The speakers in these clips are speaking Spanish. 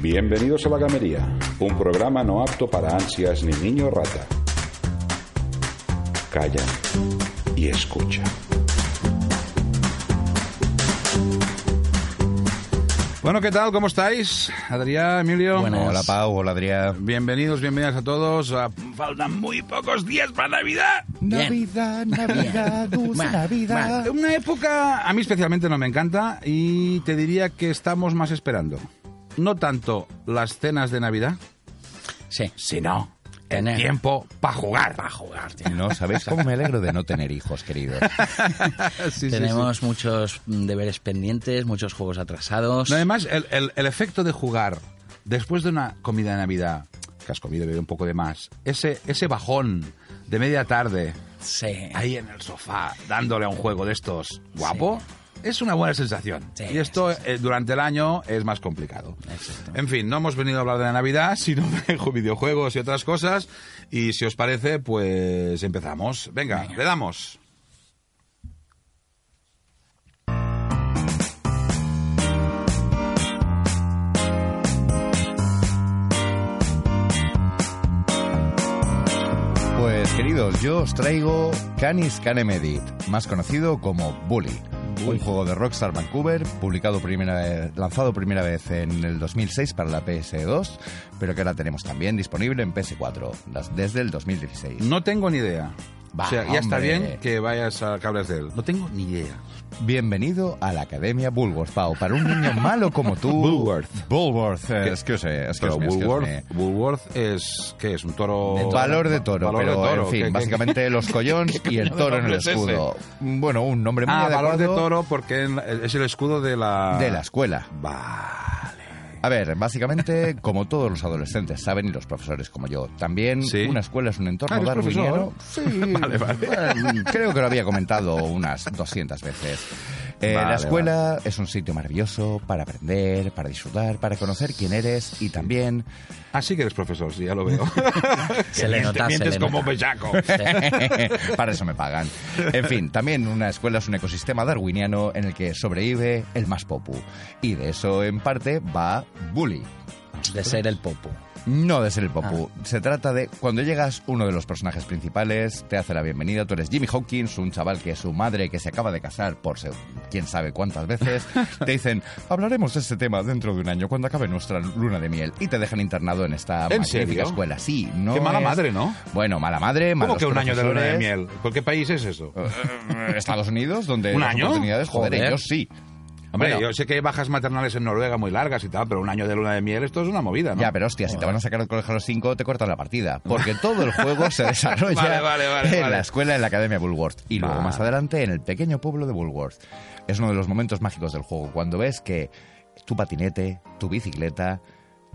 Bienvenidos a La Gamería, un programa no apto para ansias ni niño rata. Calla y escucha. Bueno, ¿qué tal? ¿Cómo estáis? Adrián, Emilio. Hola Pau, hola Adrián. Bienvenidos, bienvenidas a todos. Ah, Faltan muy pocos días para Navidad. Navidad, Navidad, dulce Navidad. Una época a mí especialmente no me encanta y te diría que estamos más esperando. No tanto las cenas de Navidad, Sí. sino el Tener. tiempo para jugar. Para jugar, tío. No, ¿sabéis cómo me alegro de no tener hijos, queridos? Sí, sí, Tenemos muchos deberes pendientes, muchos juegos atrasados. No, además, el, el- el efecto de jugar después de una comida de Navidad, que has comido y bebido un poco de más, ese, ese bajón de media tarde, Sí. ahí en el sofá, dándole a un juego de estos guapo, es una buena sensación. Sí, y esto sí, eh, durante el año es más complicado. Exacto. En fin, no hemos venido a hablar de la Navidad, sino de videojuegos y otras cosas. Y si os parece, pues empezamos. Venga, le damos. Pues queridos, yo os traigo Canis Canemedit, más conocido como Bully. Un juego de Rockstar Vancouver, publicado primera vez- lanzado primera vez en el 2006 para la PS2, pero que ahora tenemos también disponible en PS4 las- desde el 2016. No tengo ni idea. Va, o sea, ya está bien que vayas a que hables de él. No tengo ni idea. Bienvenido a la Academia Bulworth, Pau. Para un niño malo como tú... Bulworth. Bulworth, eh, excuse, excuse Pero me, excuse me. Woolworth es, ¿qué es? ¿Un toro? Valor de toro, Valor de toro, en fin, ¿qué- qué- básicamente los collons qué y el toro en el es escudo. Bueno, un nombre muy Ah, adecuado valor de toro porque es el escudo de la... de la escuela. Vale. A ver, básicamente, como todos los adolescentes saben y los profesores como yo, también Sí. una escuela es un entorno Ah, ¿eres darwiniano. Sí, Vale, vale. bueno, creo que lo había comentado unas 200 veces. Eh, Vale, la escuela es un sitio maravilloso para aprender, para disfrutar, para conocer quién eres y también Ah, sí que eres profesor, sí, ya lo veo. Se le nota, se Mientes le como bellaco. Para eso me pagan. En fin, también una escuela es un ecosistema darwiniano en el que sobrevive el más popu. Y de eso, en parte, va Bully. De ser el popo. No de ser el popu. Se trata de cuando llegas, uno de los personajes principales te hace la bienvenida. Tú eres Jimmy Hawkins, un chaval que su madre, que se acaba de casar por se- quién sabe cuántas veces, te dicen, hablaremos de este tema dentro de un año cuando acabe nuestra luna de miel. Y te dejan internado en esta ¿En magnífica serio? escuela. Sí, no Qué mala es- madre, ¿no? Bueno, mala madre, ¿Cómo que un año de luna de miel? ¿Por qué país es eso? Eh, Estados Unidos, donde ¿Un las año? oportunidades, joder, Joder. ellos sí. Hombre, Bueno. yo sé que hay bajas maternales en Noruega muy largas y tal, pero un año de luna de miel, esto es una movida, ¿no? Ya, pero hostia, si te van a sacar del colegio a los 5, te cortan la partida. Porque todo el juego se desarrolla Vale, vale, vale, en la escuela, en la Academia Bulworth. Y luego más adelante en el pequeño pueblo de Bulworth. Es uno de los momentos mágicos del juego. Cuando ves que tu patinete, tu bicicleta,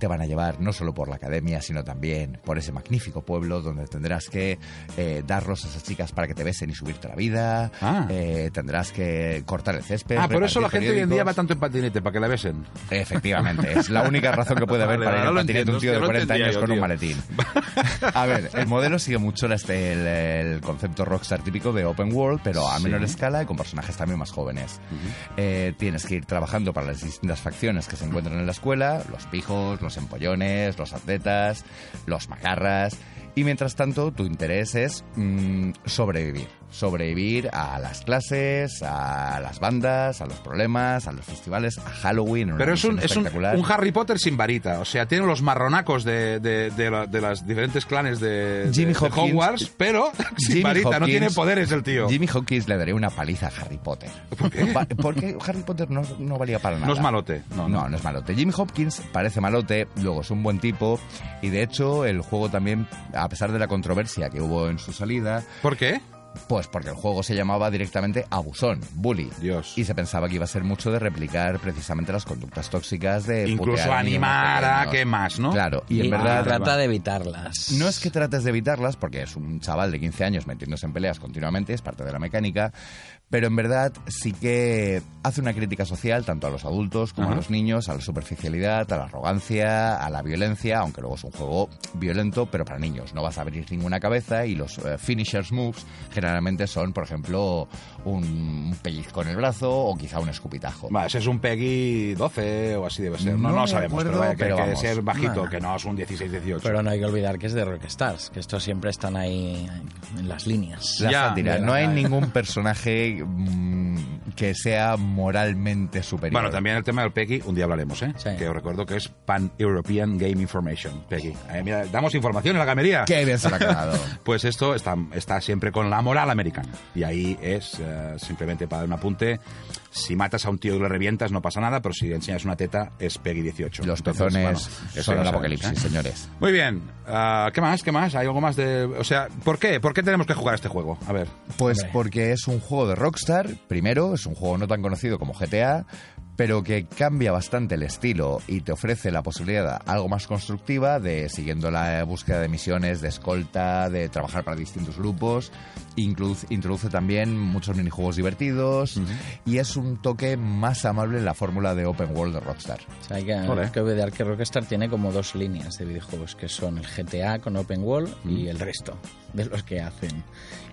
te van a llevar no solo por la academia, sino también por ese magnífico pueblo donde tendrás que eh, darlos a esas chicas para que te besen y subirte la vida. Ah. eh, tendrás que cortar el césped. Ah, por eso la gente hoy en día va tanto en patinete, para que la besen. Efectivamente, es la única razón que puede haber Vale, para ir en patinete un tío entiendo, de no 40 entendía años yo, con un tío. maletín. A ver, el modelo sigue mucho este, el, el concepto rockstar típico de open world, pero a Sí. menor escala y con personajes también más jóvenes. Eh, tienes que ir trabajando para las distintas facciones que se encuentran en la escuela, los pijos, los empollones, los atletas, los macarras. Y mientras tanto, tu interés es mm, sobrevivir. Sobrevivir a las clases, a las bandas, a los problemas, a los festivales, a Halloween. Pero es un, es un, un Harry Potter sin varita. O sea, tiene los marronacos de, de, de, la- de las diferentes clanes de, Jimmy Hopkins- Hogwarts, pero sin Jimmy varita. no Hopkins- tiene poderes el tío. Jimmy Hawkins le daría una paliza a Harry Potter. ¿Por qué? porque Harry Potter no, no valía para nada. No es malote. No, No, no. no, es malote. Jimmy Hopkins parece malote, luego es un buen tipo y de hecho el juego también, a pesar de la controversia que hubo en su salida, ¿Por qué? pues porque el juego se llamaba directamente Abusón, Bully. Dios. Y se pensaba que iba a ser mucho de replicar precisamente las conductas tóxicas de Incluso animar a qué más, ¿no? Claro, y en Y verdad trata de evitarlas. no es que trates de evitarlas, porque es un chaval de 15 años metiéndose en peleas continuamente, es parte de la mecánica, pero en verdad sí que hace una crítica social tanto a los adultos como Ajá. a los niños, a la superficialidad, a la arrogancia, a la violencia, aunque luego es un juego violento, pero para niños. No vas a abrir ninguna cabeza y los eh, finishers moves generalmente son, por ejemplo, un, pellizco en el brazo o quizá un escupitajo. Vale, ese es un Peggy 12 o así debe ser. No, No sabemos, acuerdo, pero vaya, que, pero que bajito, No. que no es un 16-18. Pero no hay que olvidar que es de Rockstars, que estos siempre están ahí en las líneas. La Ya, sátira. ya, no hay ya. ningún personaje que sea moralmente superior. Bueno, también el tema del PEGI, un día hablaremos, ¿eh? Sí. Que os recuerdo que es Pan-European Game Information, PEGI. Eh, mira, damos información en la gamería. Qué bien se lo ha quedado. Pues esto está, está siempre con la moral americana. Y ahí es, eh, simplemente para dar un apunte, si matas a un tío y le revientas no pasa nada, pero si le enseñas una teta es PEGI 18. Los Entonces, pezones bueno, son el apocalipsis, ¿eh? señores. Muy bien. Ah, ¿Qué más? ¿Qué más? ¿Hay algo más de...? O sea, ¿por qué? ¿Por qué tenemos que jugar este juego? A ver. Pues porque es un juego de Rockstar, primero, es un juego no tan conocido como GTA, pero que cambia bastante el estilo y te ofrece la posibilidad algo más constructiva de siguiendo la búsqueda de misiones, de escolta, de trabajar para distintos grupos. Introduce, introduce también muchos minijuegos divertidos y es un toque más amable en la fórmula de Open World de Rockstar. O sea, hay que, hay que olvidar que Rockstar tiene como dos líneas de videojuegos, que son el GTA con Open World y el resto de los que hacen.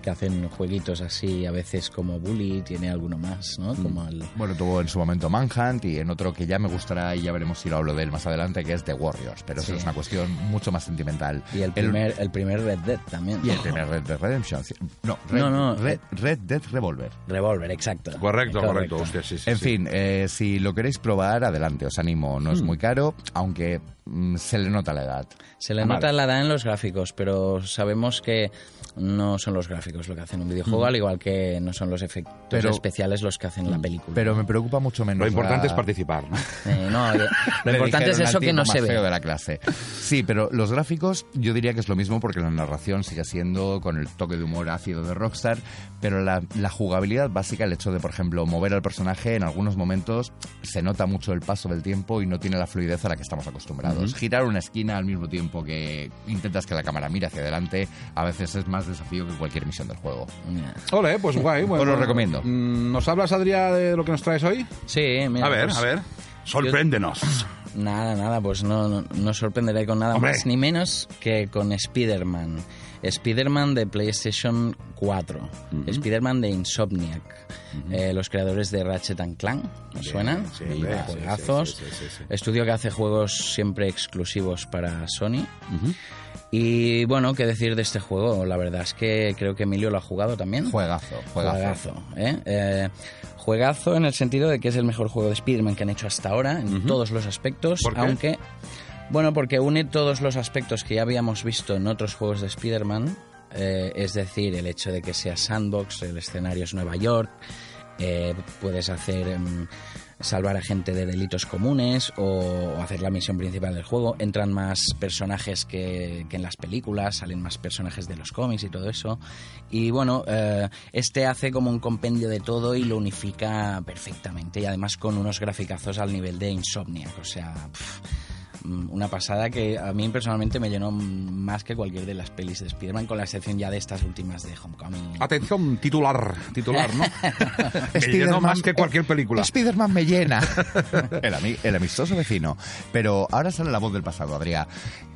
Que hacen jueguitos así, a veces como Bully, tiene alguno más, ¿no? Como el... Bueno, tuvo en su momento Manhunt y en otro que ya me gustará y ya veremos si lo hablo de él más adelante, que es The Warriors, pero eso es una cuestión mucho más sentimental. Y el primer, el primer Red Dead también. Y el primer Red Dead Redemption. No, Red, No, no, Red, Red Dead Revolver. Revolver, exacto. Correcto, correcto. Hostia, sí, sí, En sí. fin, eh, si lo queréis probar, adelante, os animo. No es muy caro, aunque mm, se le nota la edad. Se le nota la edad en los gráficos, pero sabemos que no son los gráficos lo que hacen un videojuego, al igual que no son los efectos Pero- especiales los que hacen la película. Pero me preocupa mucho menos. Lo importante la- es participar, ¿no? Eh, no, lo importante es eso que no se ve. feo de la clase. Sí, pero los gráficos yo diría que es lo mismo porque la narración sigue siendo con el toque de humor ácido de Rockstar, pero la, la jugabilidad básica, el hecho de, por ejemplo, mover al personaje en algunos momentos se nota mucho el paso del tiempo y no tiene la fluidez a la que estamos acostumbrados. Girar una esquina al mismo tiempo que intentas que la cámara mire hacia adelante a veces es más desafío que cualquier misión del juego. Ole, pues guay. Bueno, Os lo recomiendo. Mm, ¿Nos hablas, Adrián, de lo que nos traes hoy? Sí, mira. a ver, pues, a ver. Sorpréndenos. Nada, nada, pues no, no, no sorprenderé con nada Hombre. más ni menos que con Spider-Man. Spider-Man de PlayStation 4. Spider-Man de Insomniac. Eh, los creadores de Ratchet and Clank, ¿me suenan? sí, Y juegazos. sí. Estudio que hace juegos siempre exclusivos para Sony. Y bueno, qué decir de este juego. La verdad es que creo que Emilio lo ha jugado también. Juegazo, juegazo. Juegazo, ¿eh? Eh, juegazo en el sentido de que es el mejor juego de Spider-Man que han hecho hasta ahora, en todos los aspectos, aunque... Bueno, porque une todos los aspectos que ya habíamos visto en otros juegos de Spider-Man, eh, es decir, el hecho de que sea sandbox, el escenario es Nueva York, eh, puedes hacer em, salvar a gente de delitos comunes o, hacer la misión principal del juego. Entran más personajes que, que en las películas, salen más personajes de los cómics y todo eso. Y bueno, eh, este hace como un compendio de todo y lo unifica perfectamente y además con unos graficazos al nivel de Insomniac, o sea... una pasada que a mí personalmente me llenó más que cualquier de las pelis de Spider-Man, con la excepción ya de estas últimas de Homecoming. Atención, titular, titular, ¿no? Me llenó más que cualquier película. Spider-Man me llena. el, ami- el amistoso vecino. Pero ahora sale la voz del pasado, Adrián.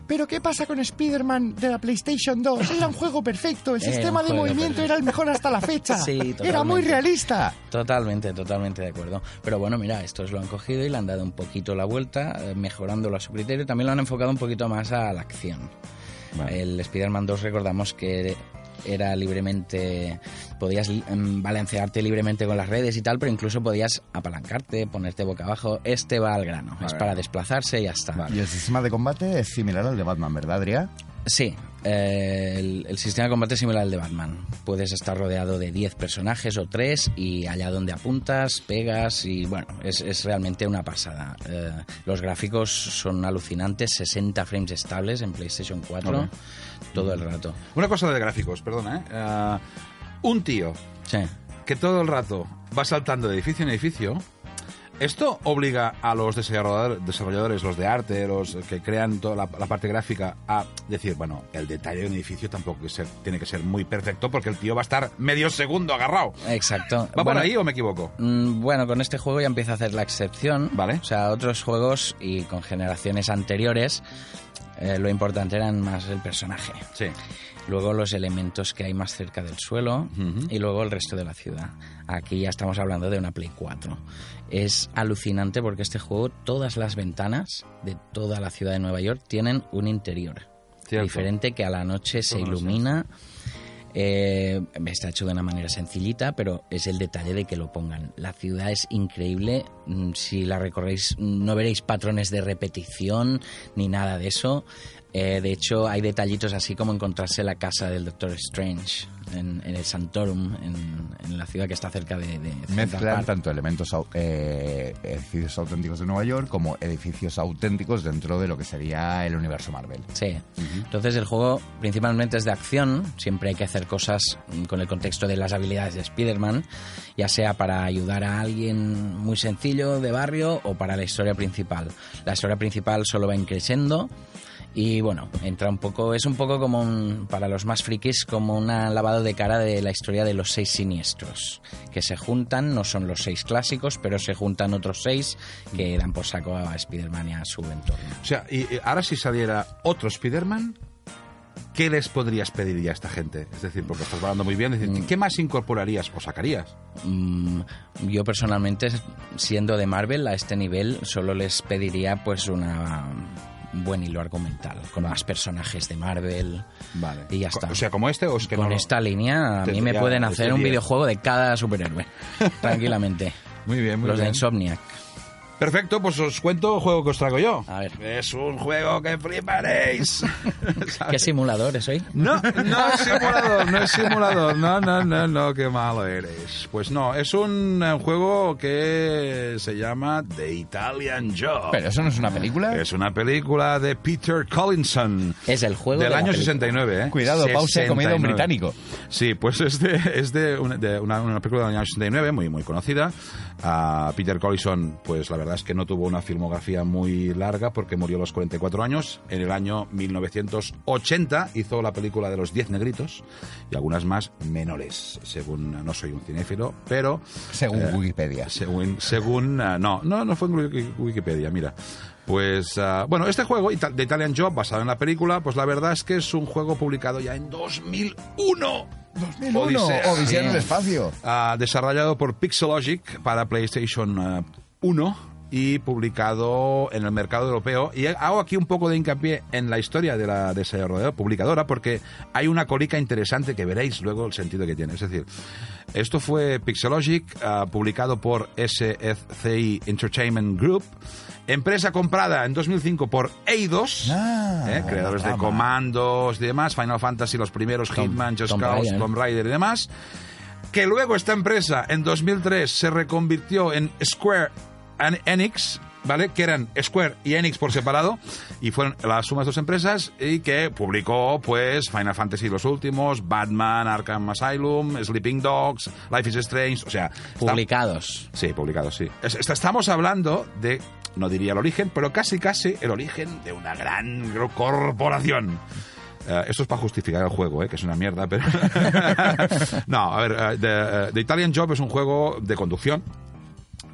¿Pero qué pasa con Spider-Man de la PlayStation 2? Era un juego perfecto, el Era sistema de movimiento perfecto. era el mejor hasta la fecha. Sí, era muy realista. Totalmente, totalmente de acuerdo. Pero bueno, mira, estos lo han cogido y le han dado un poquito la vuelta, eh, mejorándolo a su criterio. También lo han enfocado un poquito más a la acción. El Spider-Man 2 recordamos que era libremente, podías em, balancearte libremente con las redes y tal, pero incluso podías apalancarte, ponerte boca abajo. Este va al grano, es para desplazarse y ya está. Y el sistema de combate es similar al de Batman, ¿verdad, Adrián? Sí, eh, el, el sistema de combate es similar al de Batman. Puedes estar rodeado de 10 personajes o 3 y allá donde apuntas, pegas y bueno, es, es realmente una pasada. Eh, los gráficos son alucinantes, 60 frames estables en PlayStation 4 Ok. todo el rato. Una cosa de gráficos, perdona, ¿eh? Ah, un tío Sí. que todo el rato va saltando de edificio en edificio, ¿Esto obliga a los desarrollador- desarrolladores, los de arte, los que crean toda la, la parte gráfica, a decir, bueno, el detalle de un edificio tampoco que ser- tiene que ser muy perfecto porque el tío va a estar medio segundo agarrado? Exacto. ¿Va por Bueno, ahí o me equivoco? Mm, Bueno, con este juego ya empieza a hacer la excepción. Vale. O sea, otros juegos y con generaciones anteriores, eh, lo importante eran más el personaje. Sí. Luego los elementos que hay más cerca del suelo y luego el resto de la ciudad. Aquí ya estamos hablando de una Play 4. Es alucinante porque este juego, todas las ventanas de toda la ciudad de Nueva York tienen un interior. Cierto. Diferente que a la noche se sé. Eh, está hecho de una manera sencillita, pero es el detalle de que lo pongan. La ciudad es increíble. Mm, Si la recorréis, no veréis patrones de repetición ni nada de eso. Eh, de hecho, hay detallitos así como encontrarse la casa del Doctor Strange en, en el Santorum, en, en la ciudad que está cerca de, de Mezclan tanto elementos eh, edificios auténticos de Nueva York como edificios auténticos dentro de lo que sería el universo Marvel. Sí. Entonces el juego principalmente es de acción. Siempre hay que hacer cosas con el contexto de las habilidades de Spider-Man, ya sea para ayudar a alguien muy sencillo de barrio o para la historia principal. La historia principal solo va increciendo y bueno, entra un poco, es un poco como un, para los más frikis, como un lavado de cara de la historia de los seis siniestros, que se juntan, no son los seis clásicos, pero se juntan otros seis que dan por saco a Spider-Man y a su entorno. O sea, y, ahora si saliera otro Spider-Man, ¿qué les podrías pedir ya a esta gente? Es decir, porque estás hablando muy bien, es decir, ¿qué más incorporarías o sacarías? Mm, yo personalmente, siendo de Marvel a este nivel, solo les pediría pues una un buen hilo argumental, con más personajes de Marvel. Vale. Y ya está. O sea, como este o es que con no- esta línea a mí me pueden hacer un videojuego de cada superhéroe, tranquilamente. Muy bien, muy Los de. Insomniac. Perfecto, pues os cuento el juego que os traigo yo. A ver. Es un juego que fliparéis. ¿Qué simulador es hoy? No, no es simulador, no es simulador. No, no, no, no, qué malo eres. Pues no, es un eh, juego que se llama The Italian Job. Pero eso no es una película. Es una película de Peter Collinson. Es el juego del de año película. 69, ¿eh? Cuidado, pausa, he comido un 69. británico. Sí, pues es de, es de, una, de una- una película del año 69, muy, muy conocida. Ah, Peter Collison, pues la verdad es que no tuvo una filmografía muy larga porque murió a los 44 años. En el año 1980 hizo la película de los 10 negritos y algunas más menores, según no soy un cinéfilo, pero Según Eh, Wikipedia. según, según ah, no, no, no fue en Wiki- Wikipedia, mira. Pues, ah, bueno, este juego, The Italian Job, basado en la película, pues la verdad es que es un juego publicado ya en 2001. 2001, Odisea. Odisea en el espacio. Ah, desarrollado por Pixelogic para PlayStation ah, 1 y publicado en el mercado europeo. Y hago aquí un poco de hincapié en la historia de la desarrolladora publicadora porque hay una colica interesante que veréis luego el sentido que tiene. Es decir, esto fue Pixelogic, ah, publicado por SFCI Entertainment Group. Empresa comprada en 2005 por Eidos, Ah, eh, creadores de. Comandos y demás, Final Fantasy, los primeros, Tom- Hitman, Just Tomb Cause. Tomb Raider y demás que luego esta empresa en 2003 se reconvirtió en Square and Enix, ¿vale? Que eran Square y Enix por separado y fueron las sumas dos empresas y que publicó pues Final Fantasy los últimos, Batman, Arkham Asylum, Sleeping Dogs, Life is Strange, o sea, está- Publicados. Sí, publicados, sí. Es- est- Estamos hablando de, no diría el origen, pero casi casi el origen de una gran corporación. Eh, esto es para justificar el juego, eh, que es una mierda, pero... no, a ver, The, eh, The Italian Job es un juego de conducción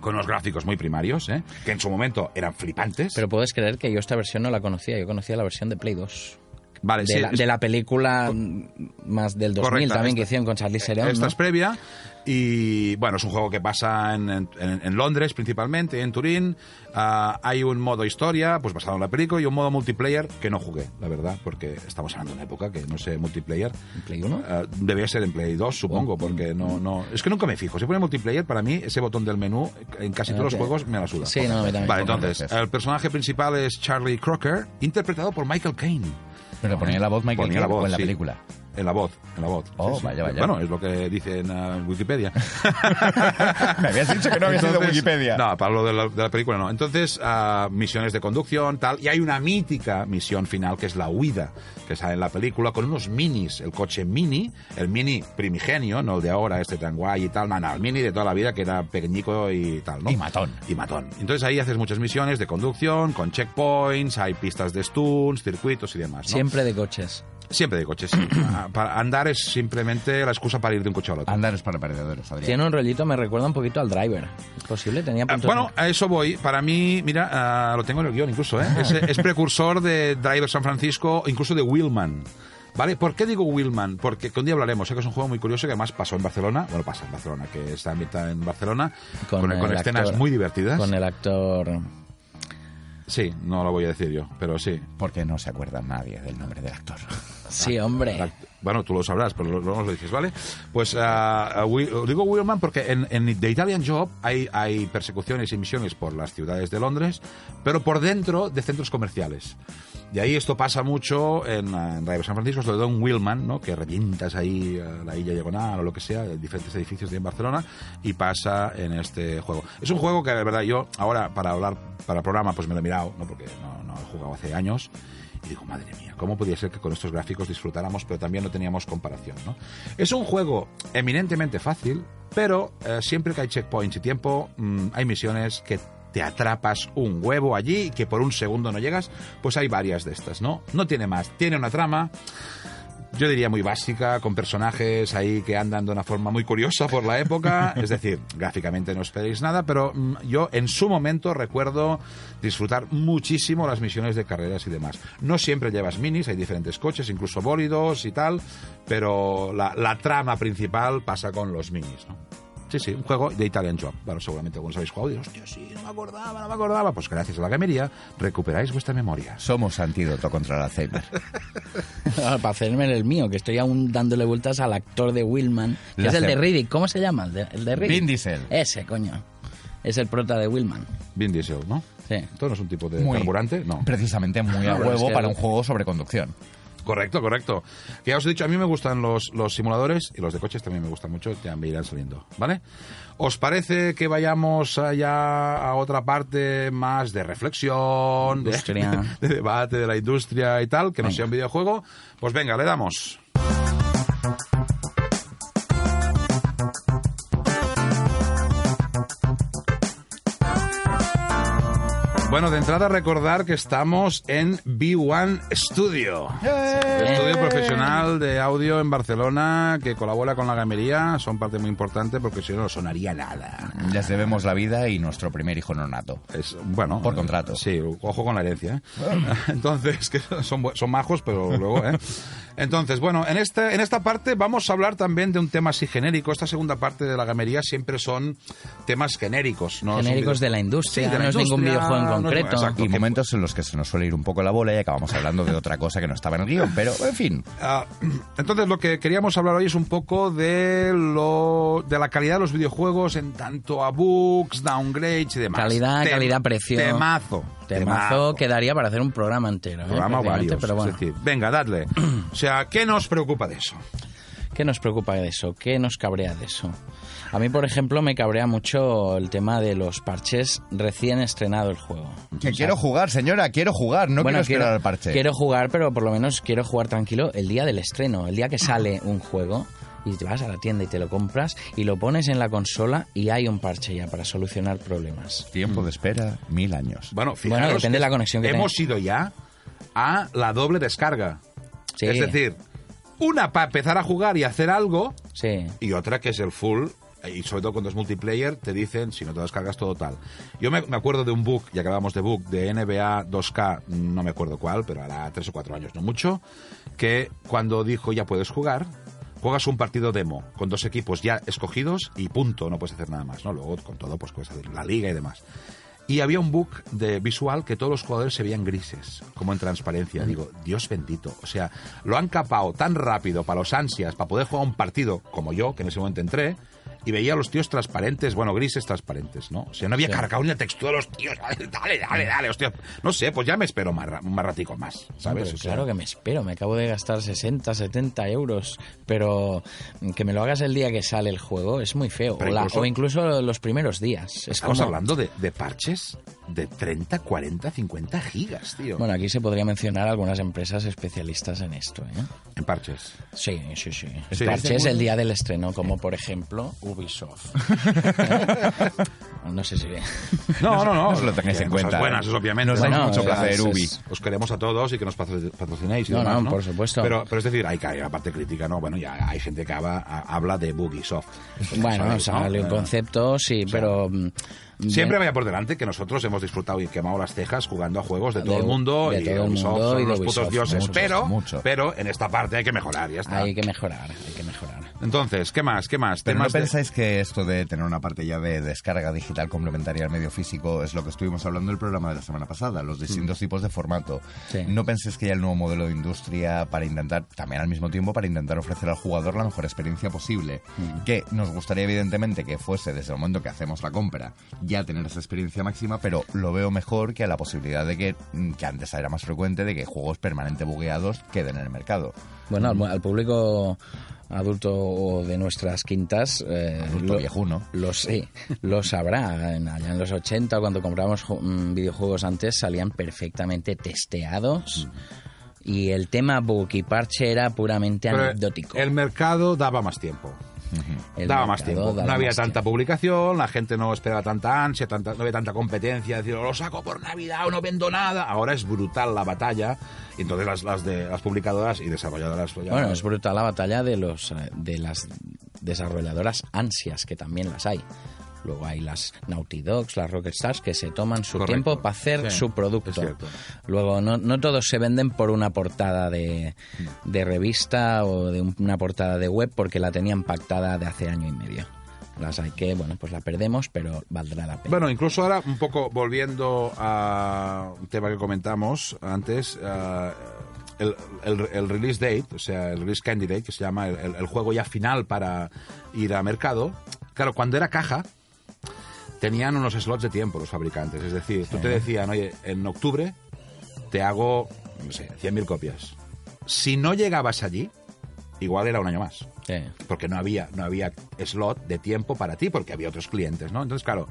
con unos gráficos muy primarios, eh, que en su momento eran flipantes. Pero puedes creer que yo esta versión no la conocía, yo conocía la versión de Play 2. Vale, De, sí, la, de la película mm, más del 2000 Correcta, también que esta- hicieron con Charlize Theron, Esta ¿no? es previa y bueno, es un juego que pasa en, en- en Londres principalmente, en Turín. Ah, hay un modo historia, pues basado en la película, y un modo multiplayer que no jugué, la verdad, porque estamos hablando de una época que no sé multiplayer. ¿En Play 1? Ah, debía ser en Play 2, supongo, porque no, no... Es que nunca me fijo. Si pone multiplayer, para mí, ese botón del menú, en casi todos los juegos, me la suda. Sí, no, también. Vale, entonces, el personaje principal es Charlie Crocker, interpretado por Michael Caine. Pero ponía la voz Michael Ponía la voz, en la sí. película. En la voz, en la voz. Oh, vaya, vaya. Bueno, es lo que dice en uh, Wikipedia. Me habías dicho que no había sido Wikipedia. No, para lo de la, de la película no. Entonces, ah, misiones de conducción, tal. Y hay una mítica misión final que es la huida, que sale en la película con unos minis. El coche mini, el mini primigenio, no el de ahora, este tan guay y tal. No, no, el mini de toda la vida que era pequeñico y tal, ¿no? Y matón. Y matón. Entonces ahí haces muchas misiones de conducción, con checkpoints, hay pistas de stunts, circuitos y demás, ¿no? Siempre de coches. Siempre de coches, sí. Ah, para andar es simplemente la excusa para ir de un coche al otro. Andar es para perdedores, Adrián. Tiene un rollito, me recuerda un poquito al driver. ¿Es posible? Tenía Ah, puntos Bueno, a eso voy. Para mí, mira, ah, lo tengo en el guion incluso, ¿eh? Es, es precursor de Driver San Francisco, incluso de Willman. ¿Vale? ¿Por qué digo Willman? Porque que un día hablaremos. Sé que es un juego muy curioso que además pasó en Barcelona. Bueno, pasa en Barcelona, que está ambientado en Barcelona. Con, con el escenas actor- muy divertidas. Con el actor... Sí, no lo voy a decir yo, pero sí. Porque no se acuerda nadie del nombre del actor. Sí, hombre. La- Bueno, tú lo sabrás, pero luego nos lo dices, ¿vale? Pues Wi- digo Willman porque en, en The Italian Job hay, hay persecuciones y misiones por las ciudades de Londres, pero por dentro de centros comerciales. Y ahí esto pasa mucho en, en Driver San Francisco, sobre todo en Willman, ¿no? Que revientas ahí ah, la Illa Diagonal o lo que sea, en diferentes edificios de en Barcelona, y pasa en este juego. Es un juego que, de verdad, yo ahora para hablar para el programa, pues me lo he mirado, ¿no? Porque no, no he jugado hace años. Y digo, madre mía, ¿cómo podía ser que con estos gráficos disfrutáramos, pero también no teníamos comparación? ¿no? Es un juego eminentemente fácil, pero eh, siempre que hay checkpoints y tiempo, mm, hay misiones que te atrapas un huevo allí y que por un segundo no llegas, pues hay varias de estas, ¿no? No tiene más, tiene una trama, yo diría muy básica, con personajes ahí que andan de una forma muy curiosa por la época. Es decir, gráficamente no esperéis nada, pero mm, yo en su momento recuerdo disfrutar muchísimo las misiones de carreras y demás. No siempre llevas minis, hay diferentes coches, incluso bólidos y tal, pero la, la trama principal pasa con los minis, ¿no? Sí, sí, un juego de Italian Job. Bueno, seguramente algunos habéis jugado y hostia, sí, no me acordaba, no me acordaba. Pues gracias a la gamería recuperáis vuestra memoria. Somos antídoto contra el Alzheimer. Para hacerme el mío, que estoy aún dándole vueltas al actor de Willman, que La es el de Riddick. ¿Cómo se llama? El de, el de Riddick. Vin Diesel. Ese, coño. Es el prota de Willman. Vin Diesel, ¿no? Sí. ¿Esto no es un tipo de Muy- carburante? No. Precisamente muy a pero es huevo que- para un juego sobre conducción. Correcto, correcto. Que ya os he dicho, a mí me gustan los, los simuladores y los de coches también me gustan mucho, ya me irán saliendo, ¿vale? ¿Os parece que vayamos allá a otra parte más de reflexión, de debate de la industria y tal, que no sea un videojuego? Pues venga, le damos. Bueno, de entrada recordar que estamos en B1 Studio. Estudio profesional de audio en Barcelona que colabora con la gamería. Son parte muy importante porque si no, no sonaría nada. Les debemos la vida y nuestro primer hijo no nato. Es, bueno, Por contrato. Sí, ojo con la herencia. ¿eh? Entonces, que son, son majos, pero luego, ¿eh? Entonces, bueno, en, este, en esta parte vamos a hablar también de un tema así genérico. Esta segunda parte de la gamería siempre son temas genéricos. ¿no? Genéricos de la industria, Sí, de la no es ningún industria, videojuego en no concreto. exacto, Y que- momentos en los que se nos suele ir un poco la bola y acabamos hablando de otra cosa que no estaba en el guion. Pero, en fin, Ah, entonces lo que queríamos hablar hoy es un poco de lo de la calidad de los videojuegos en tanto a bugs, downgrades y demás. Calidad, Tem- calidad, precio. Temazo. Temazo quedaría para hacer un programa entero. ¿eh? Programa Prácticamente, varios. Pero bueno, Es decir, venga, dadle. O sea, ¿qué nos preocupa de eso? ¿Qué nos preocupa de eso? ¿Qué nos cabrea de eso? A mí, por ejemplo, me cabrea mucho el tema de los parches recién estrenado el juego. que quiero jugar, señora, quiero jugar, no quiero esperar al parche. quiero jugar, pero por lo menos quiero jugar tranquilo el día del estreno, el día que sale un juego y te vas a la tienda y te lo compras y lo pones en la consola y hay un parche ya para solucionar problemas. Tiempo de espera, mil años. Bueno, fijaros Bueno, depende de la conexión que Hemos ido ya a la doble descarga. Sí. Es decir, una para empezar a jugar y hacer algo Sí. y otra que es el full. Y sobre todo cuando es multiplayer, te dicen si no te descargas todo tal. Yo me, me acuerdo de un bug, ya que hablábamos de bug, de NBA 2K, no me acuerdo cuál, pero hará tres o cuatro años, no mucho, que cuando dijo ya puedes jugar, juegas un partido demo con dos equipos ya escogidos y punto, no puedes hacer nada más, ¿no? Luego con todo pues puedes hacer la liga y demás. Y había un bug de visual que todos los jugadores se veían grises, como en transparencia. Digo, Dios bendito. O sea, lo han capado tan rápido para los ansias, para poder jugar un partido como yo, que en ese momento entré, y veía a los tíos transparentes, bueno, grises transparentes, ¿no? O sea, no había Sí. cargado ni la textura de los tíos. Dale, dale, dale, hostia. No sé, pues ya me espero más, más ratico más, ¿sabes? Pero O sea, claro que me espero, me acabo de gastar 60, 70 euros, pero que me lo hagas el día que sale el juego es muy feo. O, la- incluso- o incluso los primeros días. Es Estamos como- hablando de, de parches de 30, 40, 50 gigas, tío. Bueno, aquí se podría mencionar algunas empresas especialistas en esto. ¿eh? en parches. Sí, sí, sí. Sí. Parches el día del estreno, como por ejemplo Ubisoft. no sé si... No, no, no. no lo tengáis en cuenta. buenas, eso obviamente. Nos da Bueno, mucho es- placer, es- Ubi. Os queremos a todos y que nos patro- patrocinéis y No, demás, no, ¿no? por supuesto. Pero, pero es decir, hay que hay la parte crítica, ¿no? Bueno, ya hay gente que habla, habla de Bugisoft. Bueno, ¿Sabes, no? sale un Eh, concepto, sí, sea, pero... Siempre vaya por delante que nosotros hemos disfrutado y quemado las cejas jugando a juegos de todo De- el mundo de y todo el Ubisoft mundo son y de los putos dioses. muchos, pero, mucho. pero en esta parte hay que mejorar, ya está. Hay que mejorar, hay que mejorar. Entonces, ¿qué más? ¿Qué más? Pero ¿no de- pensáis que esto de tener una parte ya de descarga digital complementaria al medio físico es lo que estuvimos hablando en el programa de la semana pasada, los distintos tipos de formato? Sí. ¿No pensáis que ya el nuevo modelo de industria para intentar, también al mismo tiempo, para intentar ofrecer al jugador la mejor experiencia posible? Que nos gustaría evidentemente que fuese desde el momento que hacemos la compra ya tener esa experiencia máxima, pero lo veo mejor que a la posibilidad de que, mm, que antes era más frecuente, de que juegos permanente bugueados queden en el mercado. Bueno, al, al público adulto de nuestras quintas... eh, Adulto viejuno. Lo, sí, lo sabrá. En- allá en los 80, cuando comprábamos mm, videojuegos antes, salían perfectamente testeados. Y el tema bug y parche era puramente Pero anecdótico. el mercado daba más tiempo. Daba más tiempo. daba no había tanta tiempo. publicación, la gente no esperaba tanta ansia, tanta, no había tanta competencia, decir, "Oh, lo saco por Navidad o no vendo nada. Ahora es brutal la batalla. Y entonces las, las, de, las publicadoras y desarrolladoras... pues ya- Bueno, es brutal la batalla de los eh, de las desarrolladoras ansias, que también las hay. Luego hay las Naughty Dogs, las Rockstars, que se toman su Correcto. tiempo para hacer Sí, su producto. Luego, no, no todos se venden por una portada de, de revista o de un- una portada de web porque la tenían pactada de hace año y medio. Las hay que, bueno, pues la perdemos, pero valdrá la pena. Bueno, incluso ahora, un poco volviendo a un tema que comentamos antes, ah, el, el- el release date, o sea, el release candidate, que se llama el, el- el juego ya final para ir a mercado, claro, cuando era caja, tenían unos slots de tiempo los fabricantes. Es decir, tú te decían, oye, en octubre te hago, no sé, 100.000 copias. Si no llegabas allí, igual era un año más Sí. porque no había no había slot de tiempo para ti porque había otros clientes no entonces claro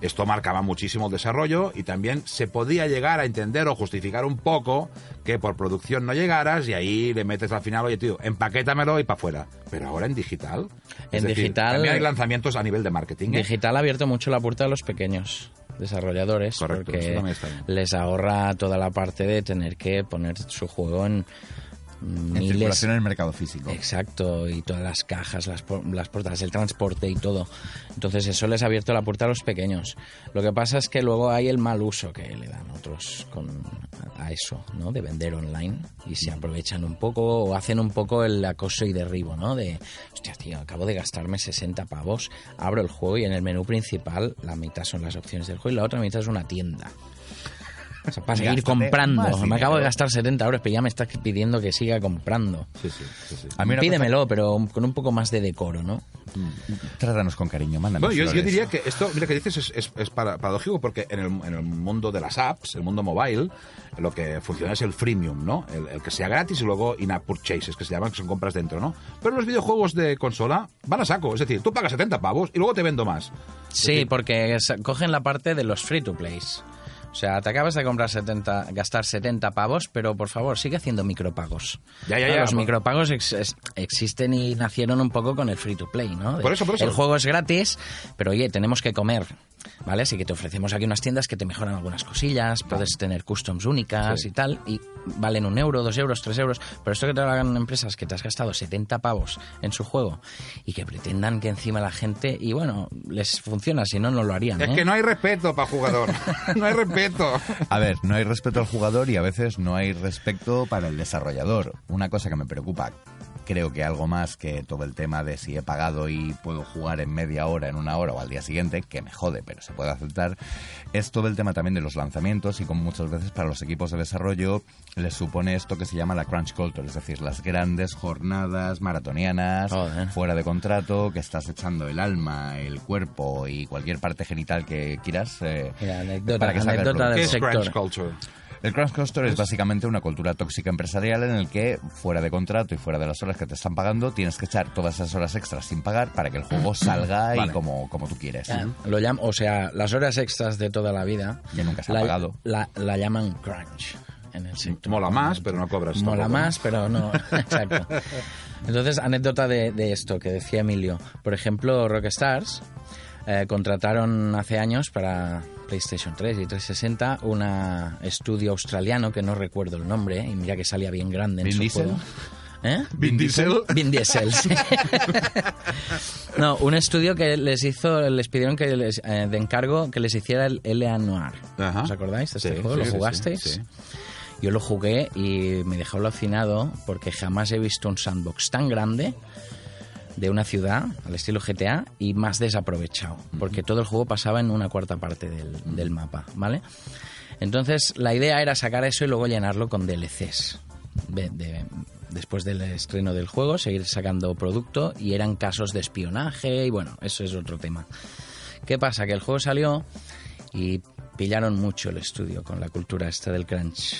esto marcaba muchísimo el desarrollo y también se podía llegar a entender o justificar un poco que por producción no llegaras y ahí le metes al final oye tío empaquétamelo y para afuera pero ahora en digital En decir, digital- también hay lanzamientos a nivel de marketing ¿eh? Digital ha abierto mucho la puerta a los pequeños desarrolladores Correcto, porque les ahorra toda la parte de tener que poner su juego en En miles circulación en el mercado físico. Exacto, y todas las cajas, las, las portadas, el transporte y todo. Entonces eso les ha abierto la puerta a los pequeños. Lo que pasa es que luego hay el mal uso que le dan otros con, a eso, ¿no? De vender online y se aprovechan un poco o hacen un poco el acoso y derribo, ¿no? De, hostia, tío, acabo de gastarme 60 pavos, abro el juego y en el menú principal la mitad son las opciones del juego y la otra mitad es una tienda. O sea, para seguir Gástate comprando. Me acabo de gastar 70 euros, pero ya me estás pidiendo que siga comprando. sí, sí, sí, sí. A mí Pídemelo, pero con un poco más de decoro, ¿no? cosa- Trátanos con cariño, mándame Bueno, yo, diría que esto, mira, que dices es, es, es para- paradójico porque en el, en el mundo de las apps, el mundo mobile, lo que funciona es el freemium, ¿no? El, el que sea gratis y luego in-app purchases, que se llaman, que son compras dentro, ¿no? Pero los videojuegos de consola van a saco, es decir, tú pagas 70 pavos y luego te vendo más. Sí, porque cogen la parte de los free to plays. O sea, te acabas de comprar 70, gastar 70 pavos, pero por favor, sigue haciendo micropagos. Ya, ya, Claro, ya, Los micropagos ex- existen y nacieron un poco con el free to play, ¿no? De- Por eso, por eso. El juego es gratis, pero oye, tenemos que comer, ¿vale? Así que te ofrecemos aquí unas tiendas que te mejoran algunas cosillas, puedes tener customs únicas Sí. y tal, y valen un euro, dos euros, tres euros, pero esto que te lo hagan empresas que te has gastado 70 pavos en su juego y que pretendan que encima la gente, y bueno, les funciona, si no, no lo harían. Es ¿eh? que no hay respeto para jugador. no hay respeto. A ver, no hay respeto al jugador y a veces no hay respeto para el desarrollador. Una cosa que me preocupa creo que algo más que todo el tema de si he pagado y puedo jugar en media hora, en una hora o al día siguiente, que me jode, pero se puede aceptar, es todo el tema también de los lanzamientos y como muchas veces para los equipos de desarrollo les supone esto que se llama la crunch culture, es decir, las grandes jornadas maratonianas fuera de contrato, que estás echando el alma, el cuerpo y cualquier parte genital que quieras eh, Mira, anécdota- para que anécdota producto. ¿Qué del es sector. crunch culture? El crunch culture es básicamente una cultura tóxica empresarial en el que fuera de contrato y fuera de las horas que te están pagando tienes que echar todas esas horas extras sin pagar para que el juego salga y Vale. como, como tú quieres. Lo llam- o sea, las horas extras de toda la vida. Que nunca se ha la, pagado. La, la llaman crunch en el sector. Mola más, pero no cobras. Mola tampoco. más, pero no. Exacto. Entonces, anécdota de, de esto que decía Emilio. Por ejemplo, Rockstars eh, contrataron hace años para PlayStation 3 y 360 un estudio australiano que no recuerdo el nombre, y mira que salía bien grande en ¿Vin su Diesel? juego. ¿Eh? Vin Diesel. Vin Diesel, sí. No, un estudio que les hizo, les pidieron que les, eh, de encargo que les hiciera el L.A. Noir. Ajá. ¿Os acordáis de este Sí, juego? sí, ¿Lo sí, sí, jugasteis? sí. Yo lo jugué y me dejó alucinado porque jamás he visto un sandbox tan grande de una ciudad al estilo GTA y más desaprovechado, porque todo el juego pasaba en una cuarta parte del, del mapa, ¿vale? Entonces la idea era sacar eso y luego llenarlo con DLCs. De- de- después del estreno del juego, seguir sacando producto y eran casos de espionaje y bueno, eso es otro tema. ¿Qué pasa? Que el juego salió y pillaron mucho el estudio con la cultura esta del crunch.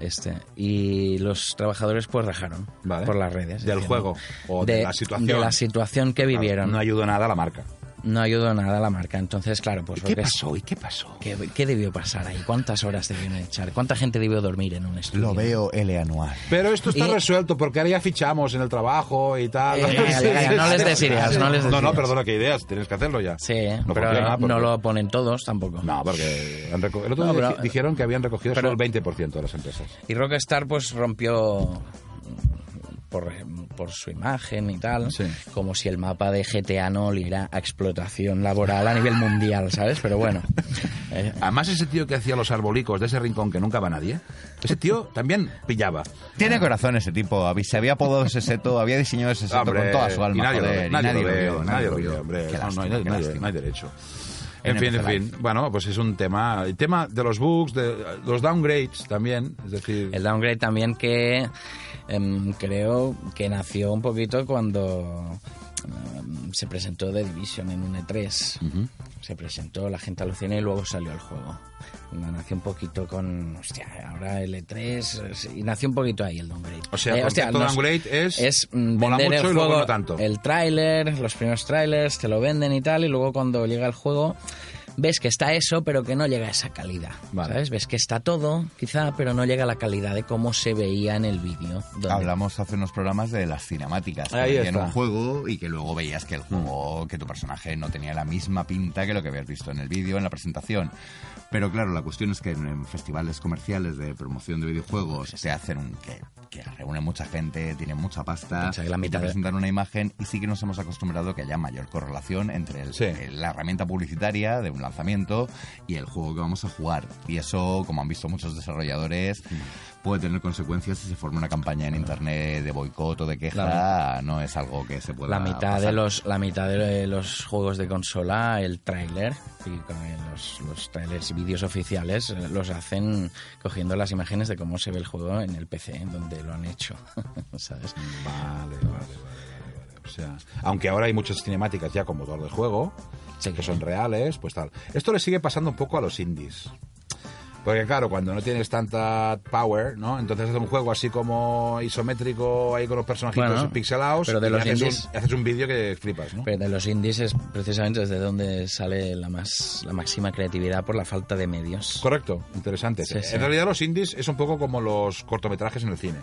Este, y los trabajadores pues rajaron Vale. por las redes. ¿Del diciendo- juego o de la situación? De la situación que vivieron. No ayudó nada a la marca. No ayudó nada a la marca. Entonces, claro, pues... ¿Y qué pasó? ¿Y qué pasó? ¿Qué, qué debió pasar ahí? ¿Cuántas horas debieron echar? ¿Cuánta gente debió dormir en un estudio? Lo veo L anual. Pero esto está Y- resuelto porque ahora ya fichamos en el trabajo y tal. Eh, ya, ya, ya, no les des ideas, no les des No, no, perdona, que ideas, tienes que hacerlo ya. Sí, No pero funciona porque- no lo ponen todos tampoco. No, porque han reco- el otro No, día pero- dijeron que habían recogido pero- solo el 20% de las empresas. Y Rockstar pues rompió por, por su imagen y tal, Sí. como si el mapa de GTA no oliera a explotación laboral a nivel mundial, ¿sabes? Pero bueno, eh, Además, ese tío que hacía los arbolicos de ese rincón que nunca va nadie, ese tío también pillaba. Tiene corazón ese tipo. Se había apodado ese seto, había diseñado ese seto Hombre, con toda su alma. y nadie, lo joder, y nadie, lo vio, nadie lo vio. hombre. Qué No, no, lástima, hay, qué no hay- lástima. no hay derecho. En En fin, en fin. Bueno, pues es un tema. El tema de los bugs, de los downgrades también. Es decir, el downgrade también que em, creo que nació un poquito cuando em, se presentó The Division en un E3. Se presentó, la gente alucinó y luego salió el juego. Nació un poquito con, hostia, ahora el E3 eh, y nació un poquito ahí el downgrade. O sea, Eh, nos- downgrade es es mm, mola vender mucho el y luego juego, no tanto. el tráiler, los primeros trailers, te lo venden y tal, y luego cuando llega el juego ves que está eso, pero que no llega a esa calidad. Vale. ¿Sabes? Ves que está todo, quizá, pero no llega a la calidad de cómo se veía en el vídeo. donde- Hablamos hace unos programas de las cinemáticas que Ahí venían en está. un juego y que luego veías que el juego, que tu personaje no tenía la misma pinta que lo que habías visto en el vídeo, en la presentación. Pero claro, la cuestión es que en, festivales comerciales de promoción de videojuegos se hacen un que, que reúne mucha gente, tiene mucha pasta, que la y te mitad de- presentan una imagen y sí que nos hemos acostumbrado que haya mayor correlación entre el- Sí. el- la herramienta publicitaria de un lanzamiento y el juego que vamos a jugar. Y eso, como han visto muchos desarrolladores, puede tener consecuencias si se forma una campaña en internet de boicot o de queja. No es algo que se pueda la mitad de pasar. los la mitad de los juegos de consola el tráiler y los, los trailers y vídeos oficiales eh, los hacen cogiendo las imágenes de cómo se ve el juego en el PC en donde lo han hecho sabes vale, vale, vale. O sea, aunque ahora hay muchas cinemáticas ya con motor de juego, Que son reales, pues tal. Esto le sigue pasando un poco a los indies. Porque claro, cuando no tienes tanta power, ¿no? Entonces haces un juego así como isométrico, ahí con los personajitos Bueno, pixelados, pero de y los haces, indies- un, haces un vídeo que flipas, ¿no? pero de los indies es precisamente desde donde sale la más la máxima creatividad por la falta de medios Correcto, interesante. Sí, sí. En realidad los indies es un poco como los cortometrajes en el cine.